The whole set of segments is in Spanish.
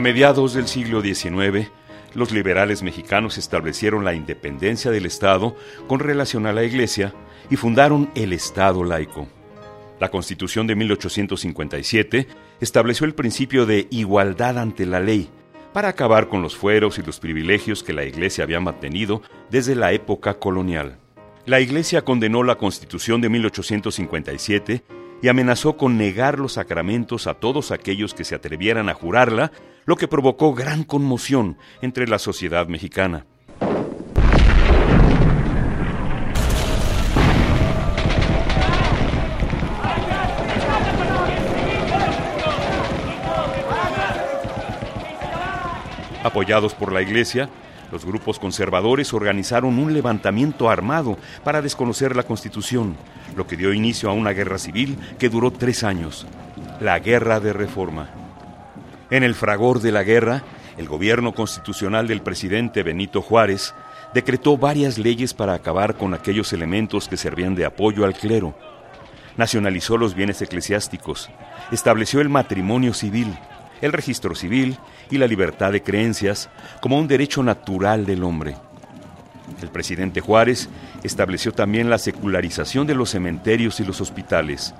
A mediados del siglo XIX, los liberales mexicanos establecieron la independencia del Estado con relación a la Iglesia y fundaron el Estado laico. La Constitución de 1857 estableció el principio de igualdad ante la ley para acabar con los fueros y los privilegios que la Iglesia había mantenido desde la época colonial. La Iglesia condenó la Constitución de 1857 y amenazó con negar los sacramentos a todos aquellos que se atrevieran a jurarla, lo que provocó gran conmoción entre la sociedad mexicana. Apoyados por la Iglesia, los grupos conservadores organizaron un levantamiento armado para desconocer la Constitución, lo que dio inicio a una guerra civil que duró tres años, la Guerra de Reforma. En el fragor de la guerra, el gobierno constitucional del presidente Benito Juárez decretó varias leyes para acabar con aquellos elementos que servían de apoyo al clero. Nacionalizó los bienes eclesiásticos, estableció el matrimonio civil, el registro civil y la libertad de creencias como un derecho natural del hombre. El presidente Juárez estableció también la secularización de los cementerios y los hospitales.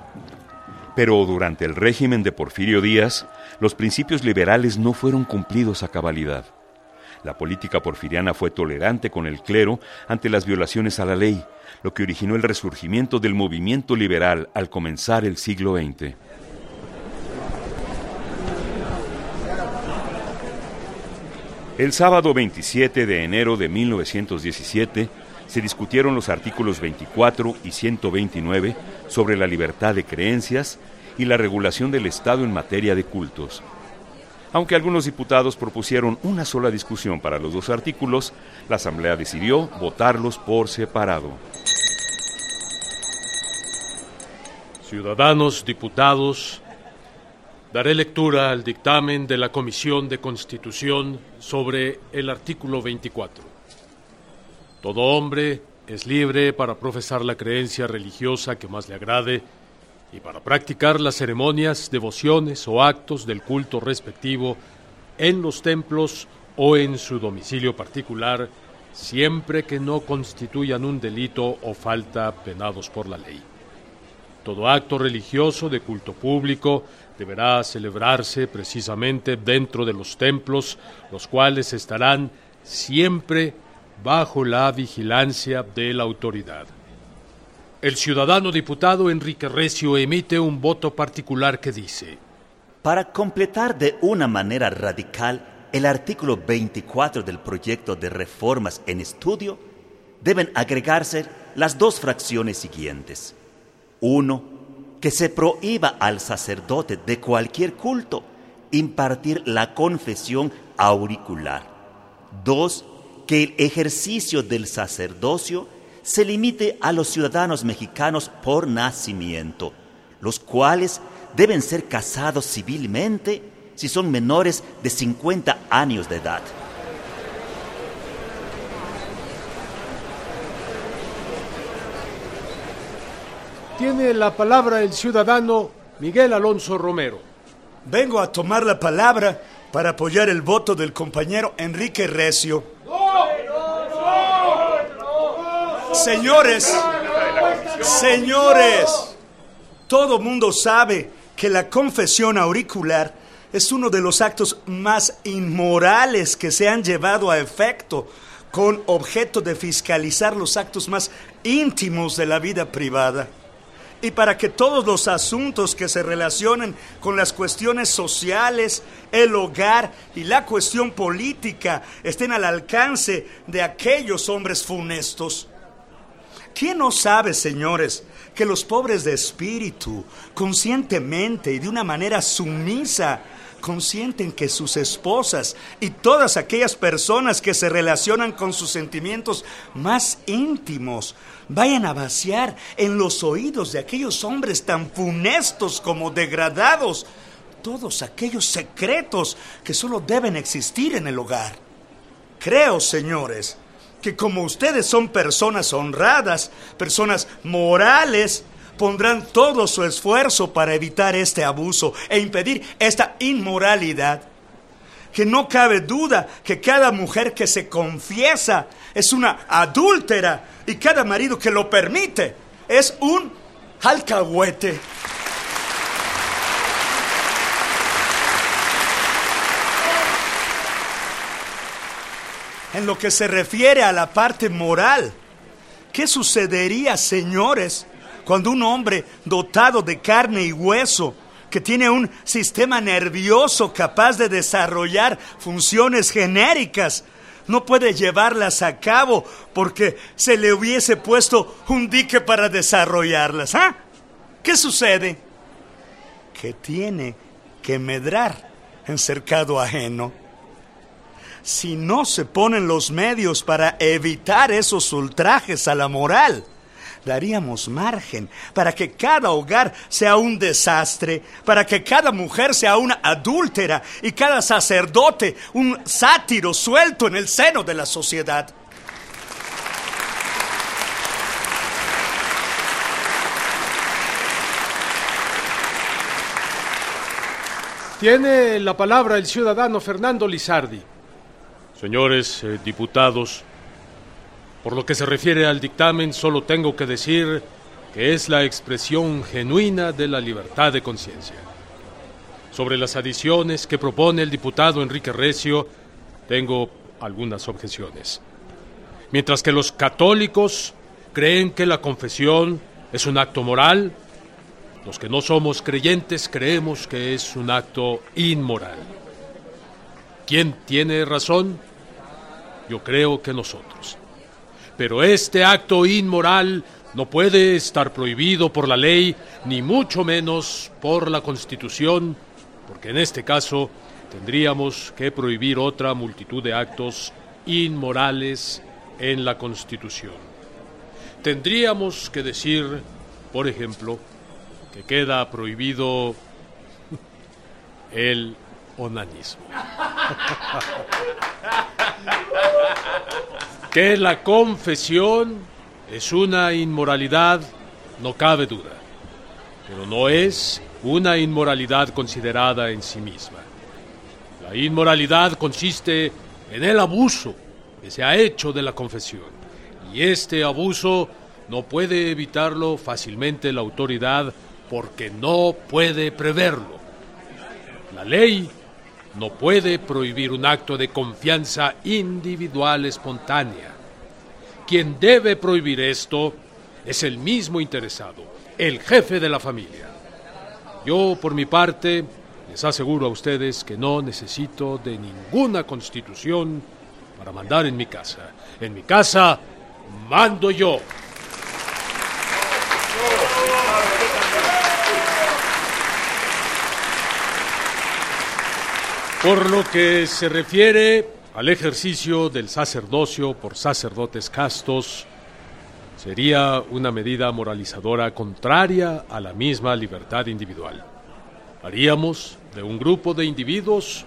Pero durante el régimen de Porfirio Díaz, los principios liberales no fueron cumplidos a cabalidad. La política porfiriana fue tolerante con el clero ante las violaciones a la ley, lo que originó el resurgimiento del movimiento liberal al comenzar el siglo XX. El sábado 27 de enero de 1917 se discutieron los artículos 24 y 129 sobre la libertad de creencias y la regulación del Estado en materia de cultos. Aunque algunos diputados propusieron una sola discusión para los dos artículos, la Asamblea decidió votarlos por separado. Ciudadanos, diputados, Daré lectura al dictamen de la Comisión de Constitución sobre el artículo 24. Todo hombre es libre para profesar la creencia religiosa que más le agrade y para practicar las ceremonias, devociones o actos del culto respectivo en los templos o en su domicilio particular, siempre que no constituyan un delito o falta penados por la ley. Todo acto religioso de culto público deberá celebrarse precisamente dentro de los templos, los cuales estarán siempre bajo la vigilancia de la autoridad. El ciudadano diputado Enrique Recio emite un voto particular que dice, Para completar de una manera radical el artículo 24 del proyecto de reformas en estudio, deben agregarse las dos fracciones siguientes. Uno, que se prohíba al sacerdote de cualquier culto impartir la confesión auricular. Dos, que el ejercicio del sacerdocio se limite a los ciudadanos mexicanos por nacimiento, los cuales deben ser casados civilmente si son menores de 50 años de edad. Tiene la palabra el ciudadano Miguel Alonso Romero. Vengo a tomar la palabra para apoyar el voto del compañero Enrique Recio. Señores, señores, todo mundo sabe que la confesión auricular es uno de los actos más inmorales que se han llevado a efecto con objeto de fiscalizar los actos más íntimos de la vida privada. Y para que todos los asuntos que se relacionen con las cuestiones sociales, el hogar y la cuestión política estén al alcance de aquellos hombres funestos. ¿Quién no sabe, señores, que los pobres de espíritu, conscientemente y de una manera sumisa, consienten que sus esposas y todas aquellas personas que se relacionan con sus sentimientos más íntimos vayan a vaciar en los oídos de aquellos hombres tan funestos como degradados todos aquellos secretos que solo deben existir en el hogar. Creo, señores, que como ustedes son personas honradas, personas morales, pondrán todo su esfuerzo para evitar este abuso e impedir esta inmoralidad. Que no cabe duda que cada mujer que se confiesa es una adúltera y cada marido que lo permite es un alcahuete. En lo que se refiere a la parte moral, ¿qué sucedería, señores, cuando un hombre dotado de carne y hueso, que tiene un sistema nervioso capaz de desarrollar funciones genéricas, no puede llevarlas a cabo porque se le hubiese puesto un dique para desarrollarlas. ¿Ah? ¿Qué sucede? Que tiene que medrar en cercado ajeno. Si no se ponen los medios para evitar esos ultrajes a la moral, daríamos margen para que cada hogar sea un desastre, para que cada mujer sea una adúltera y cada sacerdote un sátiro suelto en el seno de la sociedad. Tiene la palabra el ciudadano Fernando Lizardi. Señores eh, diputados, por lo que se refiere al dictamen, solo tengo que decir que es la expresión genuina de la libertad de conciencia. Sobre las adiciones que propone el diputado Enrique Recio, tengo algunas objeciones. Mientras que los católicos creen que la confesión es un acto moral, los que no somos creyentes creemos que es un acto inmoral. ¿Quién tiene razón? Yo creo que nosotros. Pero este acto inmoral no puede estar prohibido por la ley, ni mucho menos por la Constitución, porque en este caso tendríamos que prohibir otra multitud de actos inmorales en la Constitución. Tendríamos que decir, por ejemplo, que queda prohibido el onanismo. Que la confesión es una inmoralidad, no cabe duda, pero no es una inmoralidad considerada en sí misma. La inmoralidad consiste en el abuso que se ha hecho de la confesión, y este abuso no puede evitarlo fácilmente la autoridad porque no puede preverlo. La ley no puede prohibir un acto de confianza individual espontánea. Quien debe prohibir esto es el mismo interesado, el jefe de la familia. Yo, por mi parte, les aseguro a ustedes que no necesito de ninguna constitución para mandar en mi casa. En mi casa mando yo. Por lo que se refiere al ejercicio del sacerdocio por sacerdotes castos sería una medida moralizadora contraria a la misma libertad individual. Haríamos de un grupo de individuos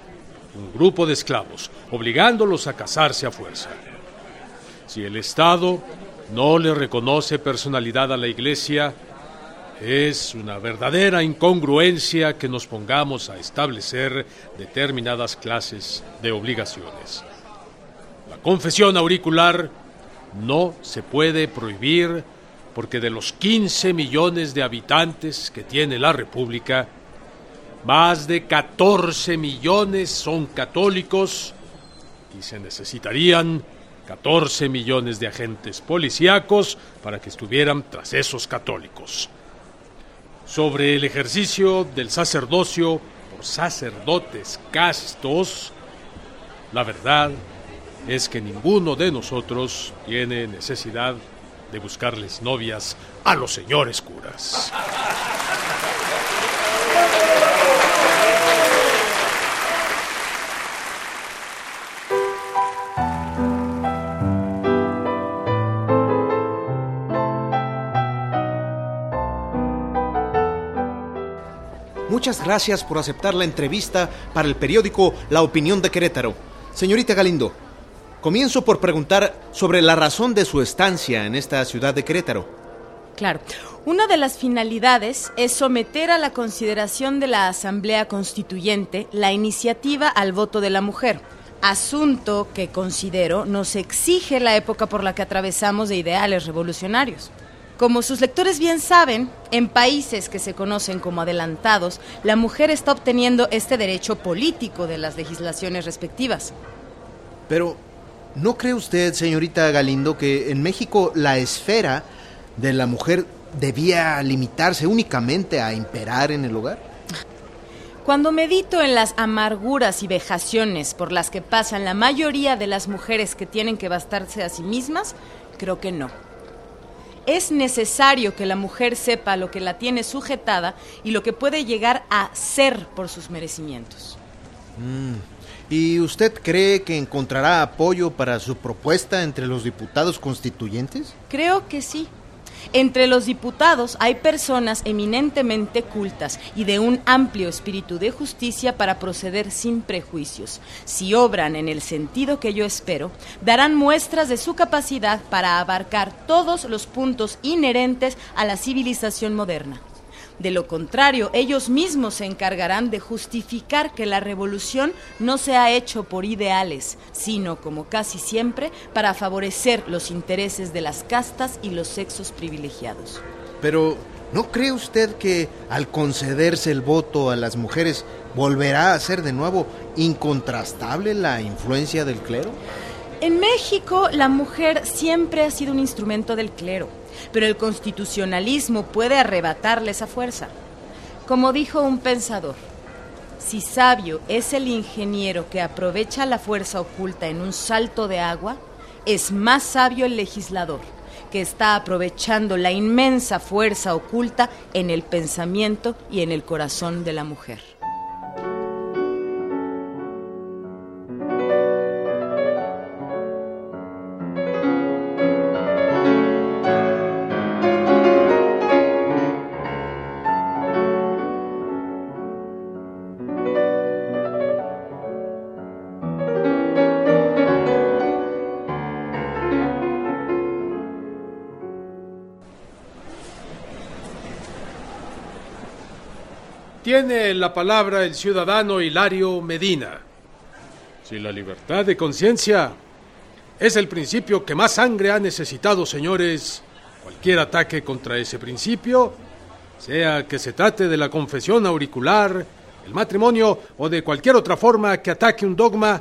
un grupo de esclavos, obligándolos a casarse a fuerza. Si el Estado no le reconoce personalidad a la Iglesia, es una verdadera incongruencia que nos pongamos a establecer determinadas clases de obligaciones. La confesión auricular no se puede prohibir porque de los 15 millones de habitantes que tiene la República, más de 14 millones son católicos y se necesitarían 14 millones de agentes policíacos para que estuvieran tras esos católicos. Sobre el ejercicio del sacerdocio por sacerdotes castos, la verdad es que ninguno de nosotros tiene necesidad de buscarles novias a los señores curas. Muchas gracias por aceptar la entrevista para el periódico La Opinión de Querétaro. Señorita Galindo, comienzo por preguntar sobre la razón de su estancia en esta ciudad de Querétaro. Claro. Una de las finalidades es someter a la consideración de la Asamblea Constituyente la iniciativa al voto de la mujer, asunto que considero nos exige la época por la que atravesamos de ideales revolucionarios. Como sus lectores bien saben, en países que se conocen como adelantados, la mujer está obteniendo este derecho político de las legislaciones respectivas. Pero, ¿no cree usted, señorita Galindo, que en México la esfera de la mujer debía limitarse únicamente a imperar en el hogar? Cuando medito en las amarguras y vejaciones por las que pasan la mayoría de las mujeres que tienen que bastarse a sí mismas, creo que no. Es necesario que la mujer sepa lo que la tiene sujetada y lo que puede llegar a ser por sus merecimientos. Mm. ¿Y usted cree que encontrará apoyo para su propuesta entre los diputados constituyentes? Creo que sí. Entre los diputados hay personas eminentemente cultas y de un amplio espíritu de justicia para proceder sin prejuicios. Si obran en el sentido que yo espero, darán muestras de su capacidad para abarcar todos los puntos inherentes a la civilización moderna. De lo contrario, ellos mismos se encargarán de justificar que la revolución no se ha hecho por ideales, sino, como casi siempre, para favorecer los intereses de las castas y los sexos privilegiados. Pero, ¿no cree usted que al concederse el voto a las mujeres volverá a ser de nuevo incontrastable la influencia del clero? En México, la mujer siempre ha sido un instrumento del clero pero el constitucionalismo puede arrebatarle esa fuerza. Como dijo un pensador, si sabio es el ingeniero que aprovecha la fuerza oculta en un salto de agua, es más sabio el legislador que está aprovechando la inmensa fuerza oculta en el pensamiento y en el corazón de la mujer. Tiene la palabra el ciudadano Hilario Medina. Si la libertad de conciencia es el principio que más sangre ha necesitado, señores, cualquier ataque contra ese principio, sea que se trate de la confesión auricular, el matrimonio o de cualquier otra forma que ataque un dogma,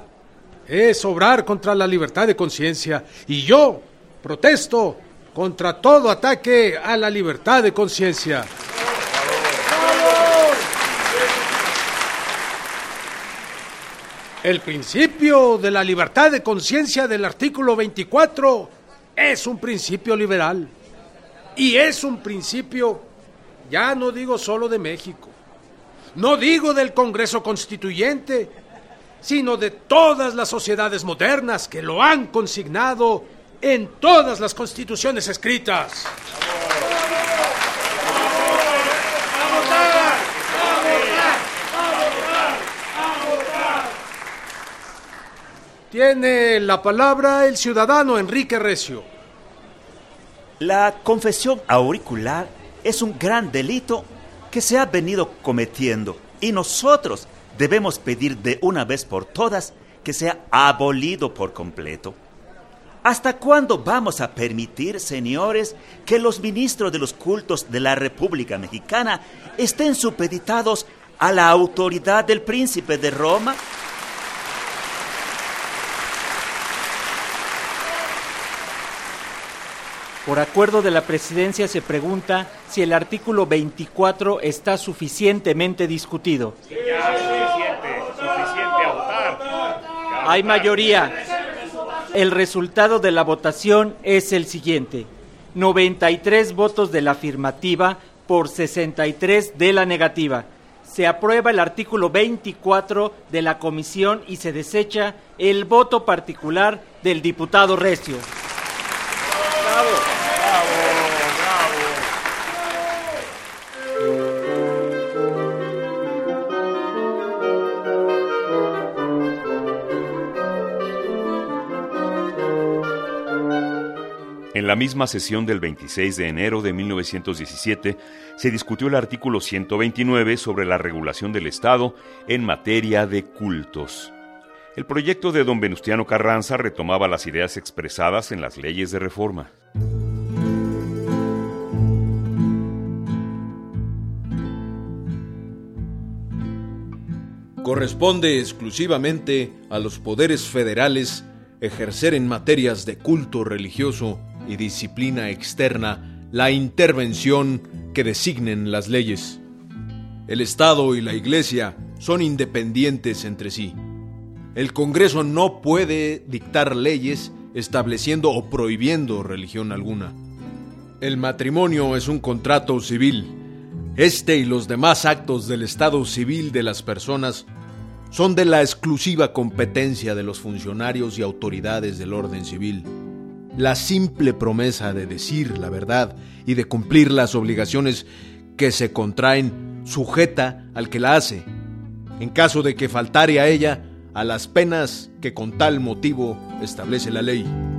es obrar contra la libertad de conciencia. Y yo protesto contra todo ataque a la libertad de conciencia. El principio de la libertad de conciencia del artículo 24 es un principio liberal. Y es un principio, ya no digo solo de México, no digo del Congreso Constituyente, sino de todas las sociedades modernas que lo han consignado en todas las constituciones escritas. Tiene la palabra el ciudadano Enrique Recio. La confesión auricular es un gran delito que se ha venido cometiendo y nosotros debemos pedir de una vez por todas que sea abolido por completo. ¿Hasta cuándo vamos a permitir, señores, que los ministros de los cultos de la República Mexicana estén supeditados a la autoridad del príncipe de Roma? Por acuerdo de la presidencia se pregunta si el artículo 24 está suficientemente discutido. Sí, ya, suficiente, suficiente a votar. Hay mayoría. El resultado de la votación es el siguiente. 93 votos de la afirmativa por 63 de la negativa. Se aprueba el artículo 24 de la comisión y se desecha el voto particular del diputado Recio. La misma sesión del 26 de enero de 1917 se discutió el artículo 129 sobre la regulación del Estado en materia de cultos. El proyecto de don Venustiano Carranza retomaba las ideas expresadas en las leyes de reforma. Corresponde exclusivamente a los poderes federales ejercer en materias de culto religioso y disciplina externa la intervención que designen las leyes. El Estado y la Iglesia son independientes entre sí. El Congreso no puede dictar leyes estableciendo o prohibiendo religión alguna. El matrimonio es un contrato civil. Este y los demás actos del estado civil de las personas son de la exclusiva competencia de los funcionarios y autoridades del orden civil. La simple promesa de decir la verdad y de cumplir las obligaciones que se contraen sujeta al que la hace, en caso de que faltare a ella a las penas que con tal motivo establece la ley.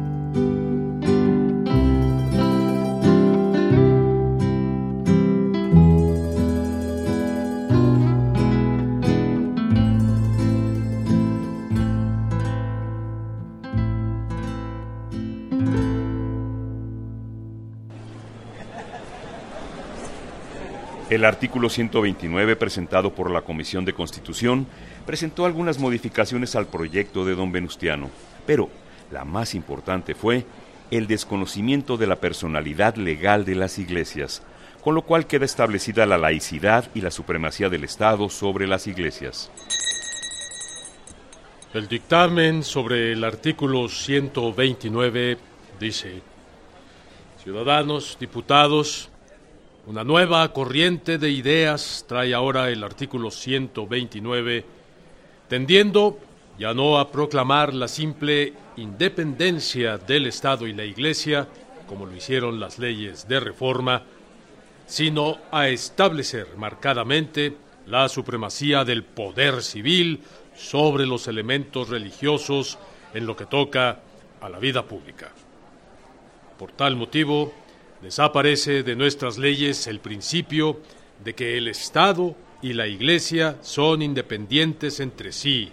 El artículo 129 presentado por la Comisión de Constitución presentó algunas modificaciones al proyecto de don Venustiano, pero la más importante fue el desconocimiento de la personalidad legal de las iglesias, con lo cual queda establecida la laicidad y la supremacía del Estado sobre las iglesias. El dictamen sobre el artículo 129 dice, Ciudadanos, diputados, una nueva corriente de ideas trae ahora el artículo 129, tendiendo ya no a proclamar la simple independencia del Estado y la Iglesia, como lo hicieron las leyes de reforma, sino a establecer marcadamente la supremacía del poder civil sobre los elementos religiosos en lo que toca a la vida pública. Por tal motivo, Desaparece de nuestras leyes el principio de que el Estado y la Iglesia son independientes entre sí,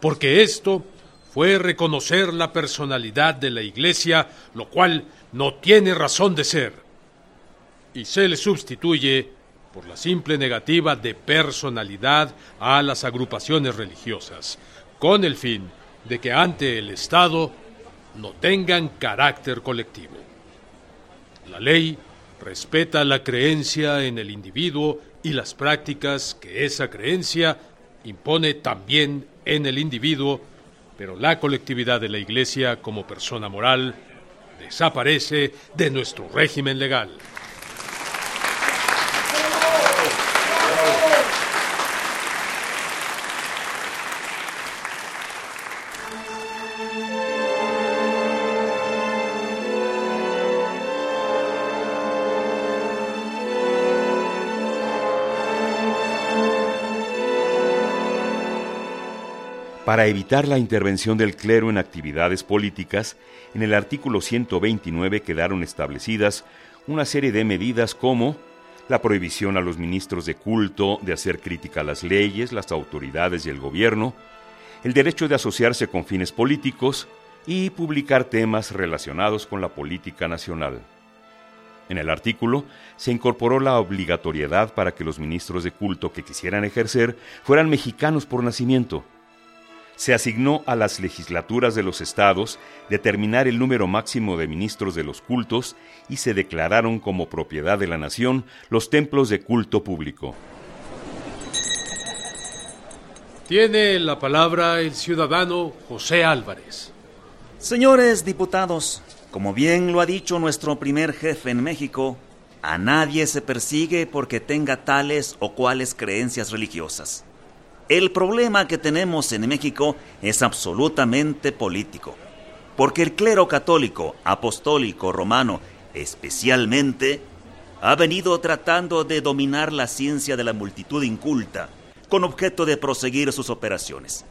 porque esto fue reconocer la personalidad de la Iglesia, lo cual no tiene razón de ser, y se le sustituye por la simple negativa de personalidad a las agrupaciones religiosas, con el fin de que ante el Estado no tengan carácter colectivo. La ley respeta la creencia en el individuo y las prácticas que esa creencia impone también en el individuo, pero la colectividad de la Iglesia como persona moral desaparece de nuestro régimen legal. Para evitar la intervención del clero en actividades políticas, en el artículo 129 quedaron establecidas una serie de medidas como la prohibición a los ministros de culto de hacer crítica a las leyes, las autoridades y el gobierno, el derecho de asociarse con fines políticos y publicar temas relacionados con la política nacional. En el artículo se incorporó la obligatoriedad para que los ministros de culto que quisieran ejercer fueran mexicanos por nacimiento. Se asignó a las legislaturas de los estados determinar el número máximo de ministros de los cultos y se declararon como propiedad de la nación los templos de culto público. Tiene la palabra el ciudadano José Álvarez. Señores diputados, como bien lo ha dicho nuestro primer jefe en México, a nadie se persigue porque tenga tales o cuales creencias religiosas. El problema que tenemos en México es absolutamente político, porque el clero católico, apostólico, romano, especialmente, ha venido tratando de dominar la ciencia de la multitud inculta, con objeto de proseguir sus operaciones.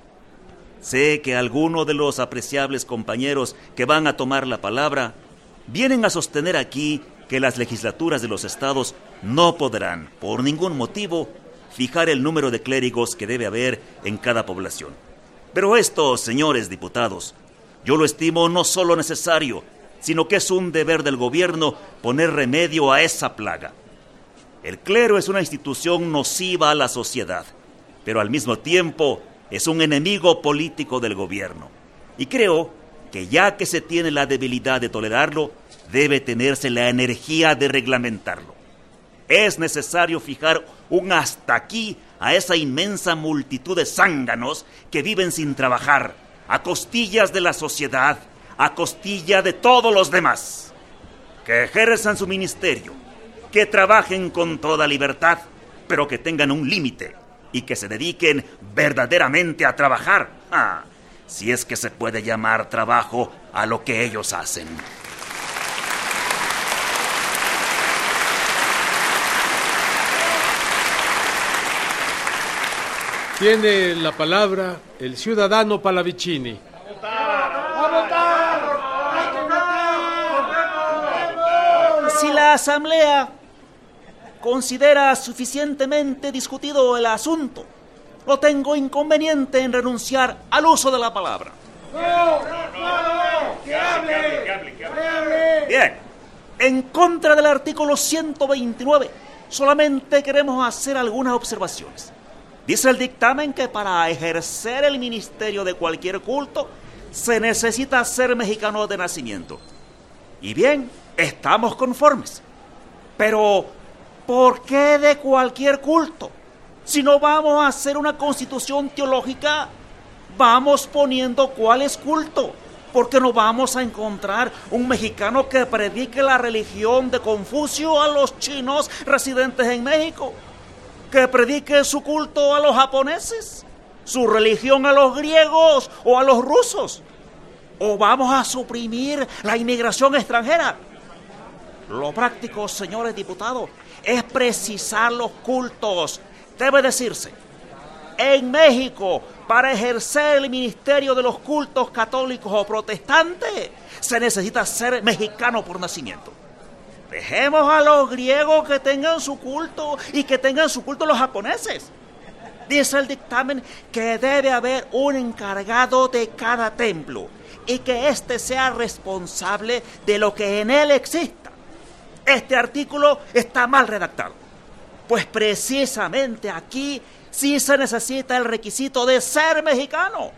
Sé que algunos de los apreciables compañeros que van a tomar la palabra vienen a sostener aquí que las legislaturas de los estados no podrán, por ningún motivo, fijar el número de clérigos que debe haber en cada población. Pero esto, señores diputados, yo lo estimo no solo necesario, sino que es un deber del gobierno poner remedio a esa plaga. El clero es una institución nociva a la sociedad, pero al mismo tiempo es un enemigo político del gobierno. Y creo que ya que se tiene la debilidad de tolerarlo, debe tenerse la energía de reglamentarlo. Es necesario fijar un hasta aquí a esa inmensa multitud de zánganos que viven sin trabajar, a costillas de la sociedad, a costilla de todos los demás. Que ejerzan su ministerio, que trabajen con toda libertad, pero que tengan un límite y que se dediquen verdaderamente a trabajar. Ah, si es que se puede llamar trabajo a lo que ellos hacen. Tiene la palabra el ciudadano Palavicini. Si la Asamblea considera suficientemente discutido el asunto, no tengo inconveniente en renunciar al uso de la palabra. Bien, en contra del artículo 129, solamente queremos hacer algunas observaciones. Dice el dictamen que para ejercer el ministerio de cualquier culto se necesita ser mexicano de nacimiento. Y bien, estamos conformes. Pero, ¿por qué de cualquier culto? Si no vamos a hacer una constitución teológica, vamos poniendo cuál es culto. Porque no vamos a encontrar un mexicano que predique la religión de Confucio a los chinos residentes en México que predique su culto a los japoneses, su religión a los griegos o a los rusos. O vamos a suprimir la inmigración extranjera. Lo práctico, señores diputados, es precisar los cultos. Debe decirse, en México, para ejercer el ministerio de los cultos católicos o protestantes, se necesita ser mexicano por nacimiento. Dejemos a los griegos que tengan su culto y que tengan su culto los japoneses. Dice el dictamen que debe haber un encargado de cada templo y que éste sea responsable de lo que en él exista. Este artículo está mal redactado, pues precisamente aquí sí se necesita el requisito de ser mexicano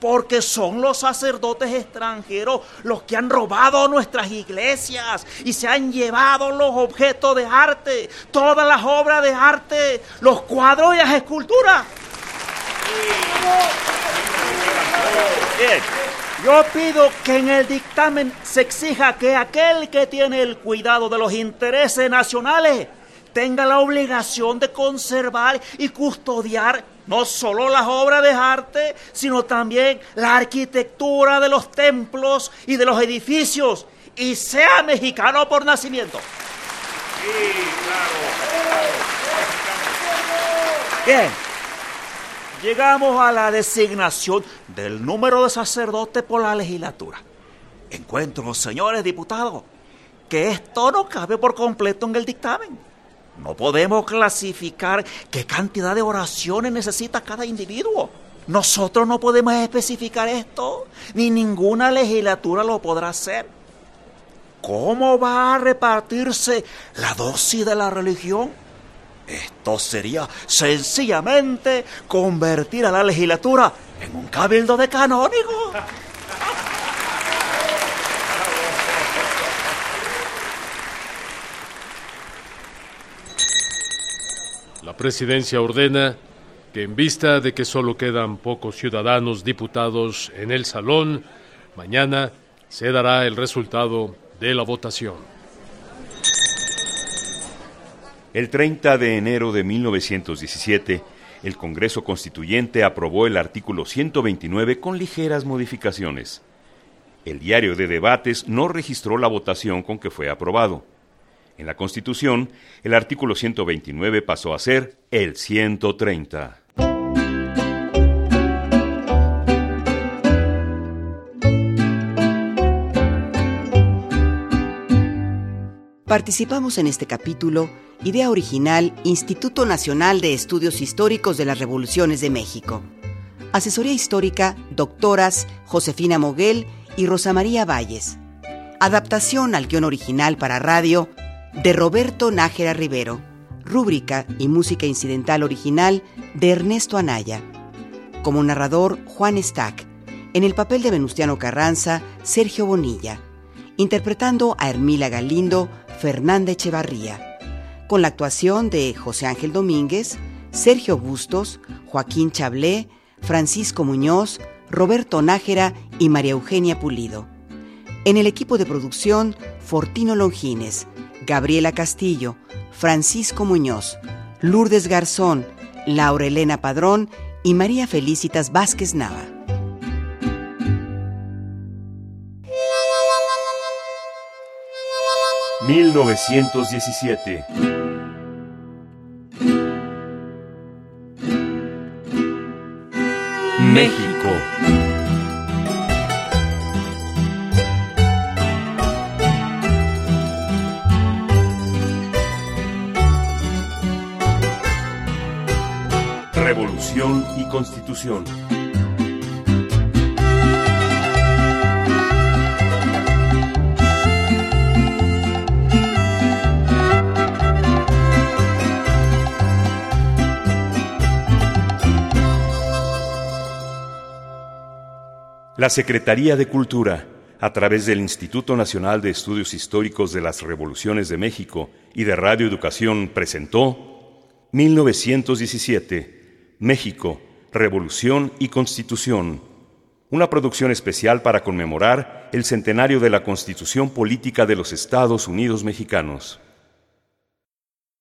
porque son los sacerdotes extranjeros los que han robado nuestras iglesias y se han llevado los objetos de arte, todas las obras de arte, los cuadros y las esculturas. Bien, yo pido que en el dictamen se exija que aquel que tiene el cuidado de los intereses nacionales tenga la obligación de conservar y custodiar no solo las obras de arte, sino también la arquitectura de los templos y de los edificios, y sea mexicano por nacimiento. Sí, claro. Bien. llegamos a la designación del número de sacerdotes por la legislatura. Encuentro, señores diputados, que esto no cabe por completo en el dictamen. No podemos clasificar qué cantidad de oraciones necesita cada individuo. Nosotros no podemos especificar esto, ni ninguna legislatura lo podrá hacer. ¿Cómo va a repartirse la dosis de la religión? Esto sería sencillamente convertir a la legislatura en un cabildo de canónigo. Presidencia ordena que en vista de que solo quedan pocos ciudadanos diputados en el salón, mañana se dará el resultado de la votación. El 30 de enero de 1917, el Congreso Constituyente aprobó el artículo 129 con ligeras modificaciones. El diario de debates no registró la votación con que fue aprobado. En la Constitución, el artículo 129 pasó a ser el 130. Participamos en este capítulo, idea original, Instituto Nacional de Estudios Históricos de las Revoluciones de México. Asesoría histórica, doctoras Josefina Moguel y Rosa María Valles. Adaptación al guion original para radio de Roberto Nájera Rivero. Rúbrica y música incidental original de Ernesto Anaya. Como narrador, Juan Stack. En el papel de Venustiano Carranza, Sergio Bonilla. Interpretando a Hermila Galindo, Fernanda Echevarría, con la actuación de José Ángel Domínguez, Sergio Bustos, Joaquín Chablé, Francisco Muñoz, Roberto Nájera y María Eugenia Pulido. En el equipo de producción, Fortino Longines, Gabriela Castillo, Francisco Muñoz, Lourdes Garzón, Laura Elena Padrón y María Felicitas Vázquez Nava. 1917. México. Y Constitución. La Secretaría de Cultura, a través del Instituto Nacional de Estudios Históricos de las Revoluciones de México y de Radio Educación, presentó 1917, México, Revolución y Constitución, una producción especial para conmemorar el centenario de la Constitución Política de los Estados Unidos Mexicanos.